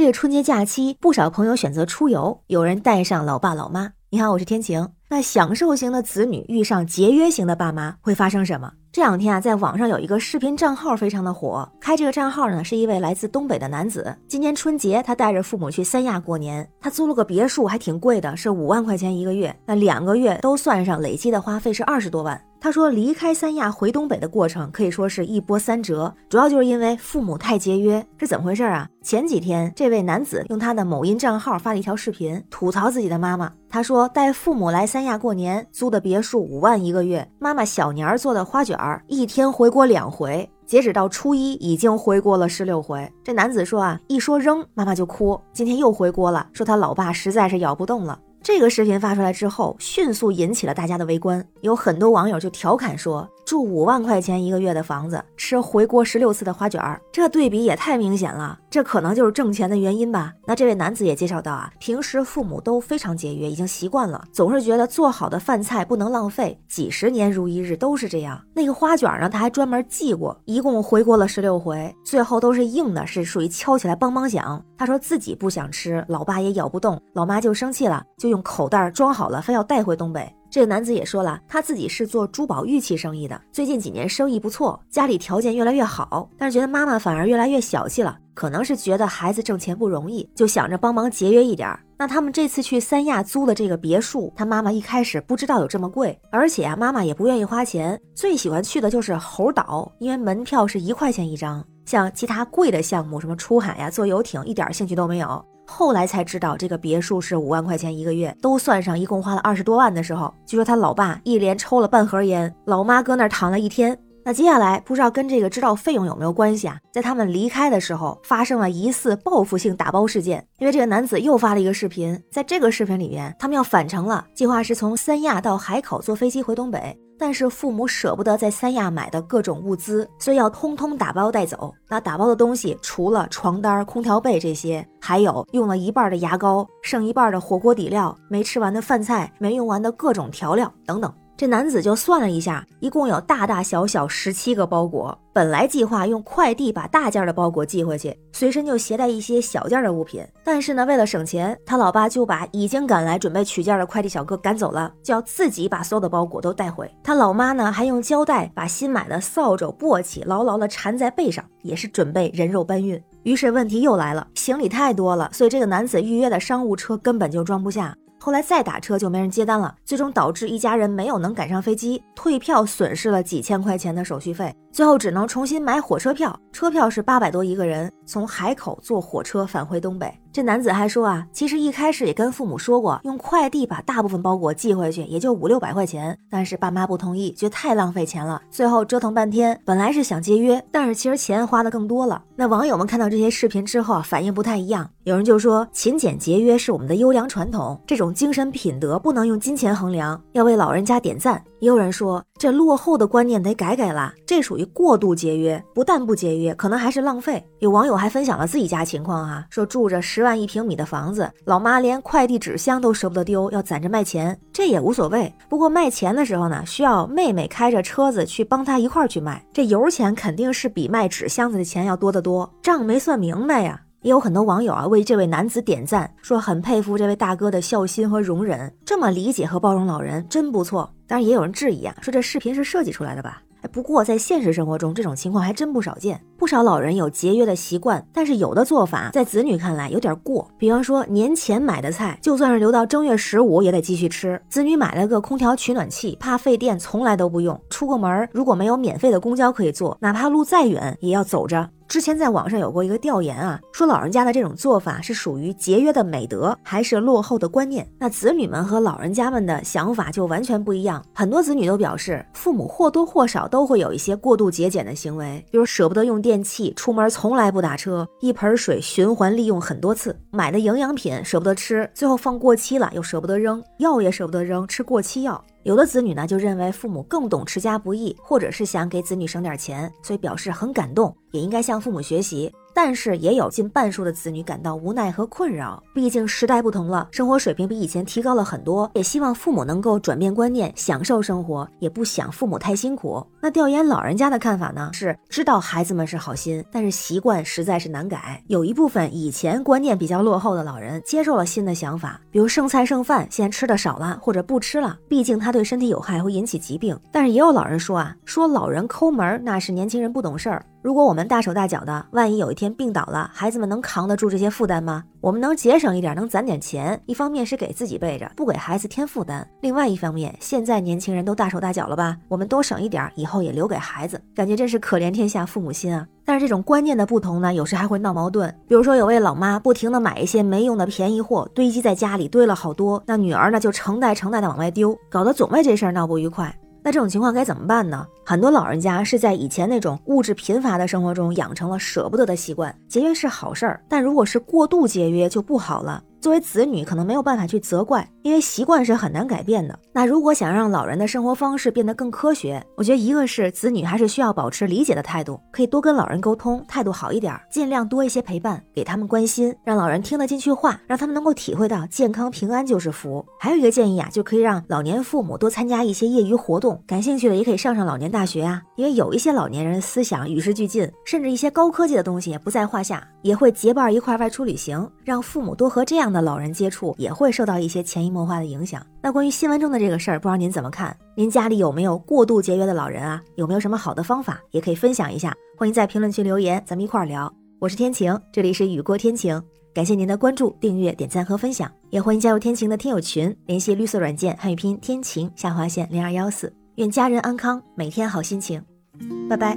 这个春节假期，不少朋友选择出游，有人带上老爸老妈。你好，我是天晴。那享受型的子女遇上节约型的爸妈，会发生什么？这两天啊，在网上有一个视频账号非常的火。开这个账号呢，是一位来自东北的男子。今年春节，他带着父母去三亚过年。他租了个别墅，还挺贵的，是五万块钱一个月。那两个月都算上，累计的花费是二十多万。他说，离开三亚回东北的过程可以说是一波三折，主要就是因为父母太节约。是怎么回事啊？前几天，这位男子用他的某音账号发了一条视频，吐槽自己的妈妈。他说，带父母来三亚过年，租的别墅五万一个月，妈妈小年儿做的花卷儿，一天回国两回，截止到初一已经回国了十六回。这男子说啊，一说扔，妈妈就哭。今天又回国了，说他老爸实在是咬不动了。这个视频发出来之后，迅速引起了大家的围观，有很多网友就调侃说。住五万块钱一个月的房子，吃回国十六次的花卷儿，这对比也太明显了。这可能就是挣钱的原因吧。那这位男子也介绍到啊，平时父母都非常节约，已经习惯了，总是觉得做好的饭菜不能浪费，几十年如一日都是这样。那个花卷呢，他还专门记过，一共回国了十六回，最后都是硬的，是属于敲起来梆梆响。他说自己不想吃，老爸也咬不动，老妈就生气了，就用口袋装好了，非要带回东北。这个男子也说了，他自己是做珠宝玉器生意的，最近几年生意不错，家里条件越来越好，但是觉得妈妈反而越来越小气了，可能是觉得孩子挣钱不容易，就想着帮忙节约一点。那他们这次去三亚租的这个别墅，他妈妈一开始不知道有这么贵，而且啊，妈妈也不愿意花钱，最喜欢去的就是猴岛，因为门票是一块钱一张，像其他贵的项目，什么出海呀、坐游艇，一点兴趣都没有。后来才知道，这个别墅是五万块钱一个月，都算上，一共花了二十多万的时候，据说他老爸一连抽了半盒烟，老妈搁那儿躺了一天。那接下来不知道跟这个知道费用有没有关系啊？在他们离开的时候，发生了疑似报复性打包事件，因为这个男子又发了一个视频，在这个视频里面，他们要返程了，计划是从三亚到海口坐飞机回东北。但是父母舍不得在三亚买的各种物资，所以要通通打包带走。那打包的东西除了床单、空调被这些，还有用了一半的牙膏、剩一半的火锅底料、没吃完的饭菜、没用完的各种调料等等。这男子就算了一下，一共有大大小小十七个包裹。本来计划用快递把大件的包裹寄回去，随身就携带一些小件的物品。但是呢，为了省钱，他老爸就把已经赶来准备取件的快递小哥赶走了，叫自己把所有的包裹都带回。他老妈呢，还用胶带把新买的扫帚、簸箕牢牢地缠在背上，也是准备人肉搬运。于是问题又来了，行李太多了，所以这个男子预约的商务车根本就装不下。后来再打车就没人接单了，最终导致一家人没有能赶上飞机，退票损失了几千块钱的手续费，最后只能重新买火车票，车票是八百多一个人，从海口坐火车返回东北。这男子还说啊，其实一开始也跟父母说过，用快递把大部分包裹寄回去，也就五六百块钱，但是爸妈不同意，觉得太浪费钱了。最后折腾半天，本来是想节约，但是其实钱花的更多了。那网友们看到这些视频之后啊，反应不太一样，有人就说勤俭节约是我们的优良传统，这种精神品德不能用金钱衡量，要为老人家点赞。也有人说，这落后的观念得改改啦，这属于过度节约，不但不节约，可能还是浪费。有网友还分享了自己家情况啊，说住着十万一平米的房子，老妈连快递纸箱都舍不得丢，要攒着卖钱，这也无所谓。不过卖钱的时候呢，需要妹妹开着车子去帮他一块儿去卖，这油钱肯定是比卖纸箱子的钱要多得多，账没算明白呀。也有很多网友啊为这位男子点赞，说很佩服这位大哥的孝心和容忍，这么理解和包容老人，真不错。当然也有人质疑啊，说这视频是设计出来的吧？不过在现实生活中，这种情况还真不少见。不少老人有节约的习惯，但是有的做法在子女看来有点过。比方说年前买的菜，就算是留到正月十五也得继续吃。子女买了个空调取暖器，怕费电，从来都不用。出个门如果没有免费的公交可以坐，哪怕路再远也要走着。之前在网上有过一个调研啊，说老人家的这种做法是属于节约的美德，还是落后的观念？那子女们和老人家们的想法就完全不一样。很多子女都表示，父母或多或少都会有一些过度节俭的行为，比如舍不得用电器，出门从来不打车，一盆水循环利用很多次，买的营养品舍不得吃，最后放过期了又舍不得扔，药也舍不得扔，吃过期药。有的子女呢，就认为父母更懂持家不易，或者是想给子女省点钱，所以表示很感动，也应该向父母学习。但是也有近半数的子女感到无奈和困扰。毕竟时代不同了，生活水平比以前提高了很多，也希望父母能够转变观念，享受生活，也不想父母太辛苦。那调研老人家的看法呢？是知道孩子们是好心，但是习惯实在是难改。有一部分以前观念比较落后的老人接受了新的想法，比如剩菜剩饭现在吃的少了，或者不吃了，毕竟它对身体有害，会引起疾病。但是也有老人说啊，说老人抠门那是年轻人不懂事儿。如果我们大手大脚的，万一有一天病倒了，孩子们能扛得住这些负担吗？我们能节省一点，能攒点钱，一方面是给自己备着，不给孩子添负担；另外一方面，现在年轻人都大手大脚了吧，我们多省一点，以后也留给孩子，感觉真是可怜天下父母心啊！但是这种观念的不同呢，有时还会闹矛盾。比如说，有位老妈不停的买一些没用的便宜货，堆积在家里，堆了好多，那女儿呢就成袋成袋的往外丢，搞得总为这事儿闹不愉快。那这种情况该怎么办呢？很多老人家是在以前那种物质贫乏的生活中养成了舍不得的习惯。节约是好事儿，但如果是过度节约就不好了。作为子女，可能没有办法去责怪，因为习惯是很难改变的。那如果想让老人的生活方式变得更科学，我觉得一个是子女还是需要保持理解的态度，可以多跟老人沟通，态度好一点，尽量多一些陪伴，给他们关心，让老人听得进去话，让他们能够体会到健康平安就是福。还有一个建议啊，就可以让老年父母多参加一些业余活动，感兴趣的也可以上上老年大大学啊，因为有一些老年人思想与时俱进，甚至一些高科技的东西也不在话下，也会结伴一块外出旅行，让父母多和这样。的老人接触也会受到一些潜移默化的影响。那关于新闻中的这个事儿，不知道您怎么看？您家里有没有过度节约的老人啊？有没有什么好的方法，也可以分享一下。欢迎在评论区留言，咱们一块儿聊。我是天晴，这里是雨过天晴，感谢您的关注、订阅、点赞和分享，也欢迎加入天晴的听友群，联系绿色软件汉语拼音天晴下划线零二幺四。愿家人安康，每天好心情。拜拜。